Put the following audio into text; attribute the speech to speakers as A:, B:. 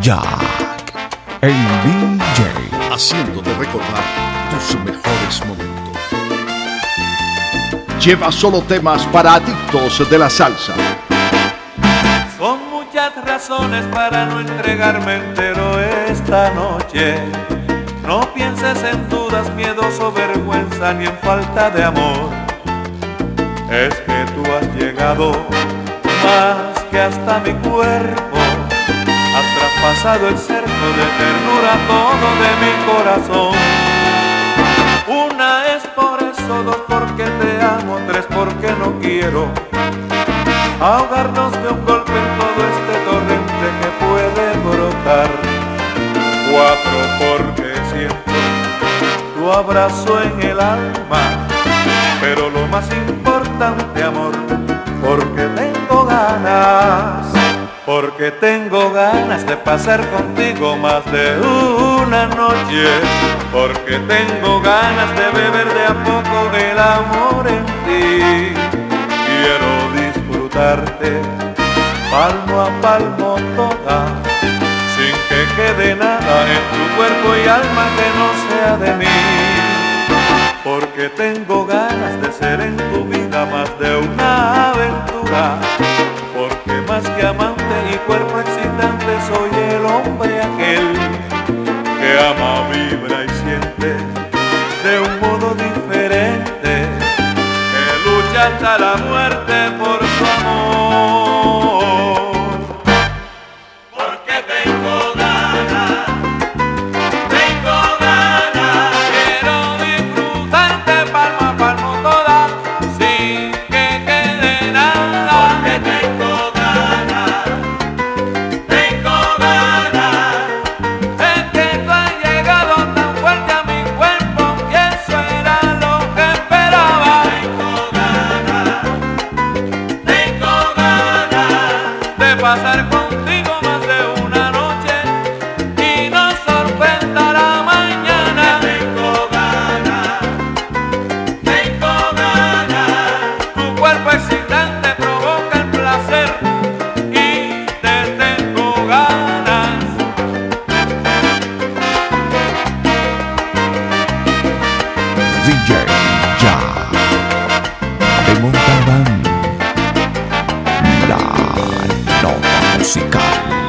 A: Jack, el DJ.
B: Haciéndote recordar tus mejores momentos. Lleva solo temas para adictos de la salsa.
C: Son muchas razones para no entregarme entero esta noche. No pienses en dudas, miedos o vergüenza, ni en falta de amor. Es que tú has llegado más que hasta mi cuerpo. Traspasado el cerco de ternura todo de mi corazón. Una es por eso, dos porque te amo, tres porque no quiero ahogarnos de un golpe en todo este torrente que puede brotar. Cuatro porque siento tu abrazo en el alma, pero lo más importante amor, porque tengo ganas, porque tengo ganas de pasar contigo más de una noche, porque tengo ganas de beber de a poco el amor en ti. Quiero disfrutarte palmo a palmo toda, sin que quede nada en tu cuerpo y alma que no sea de mí. Porque tengo que amante y cuerpo excitante soy el hombre aquel que ama, vibra y siente de un modo diferente que lucha hasta la muerte pasar contigo más de una noche y nos sorprenderá mañana. Tengo ganas, tengo ganas. Tu cuerpo excitante provoca el placer y te tengo ganas. DJ John. intoxicar.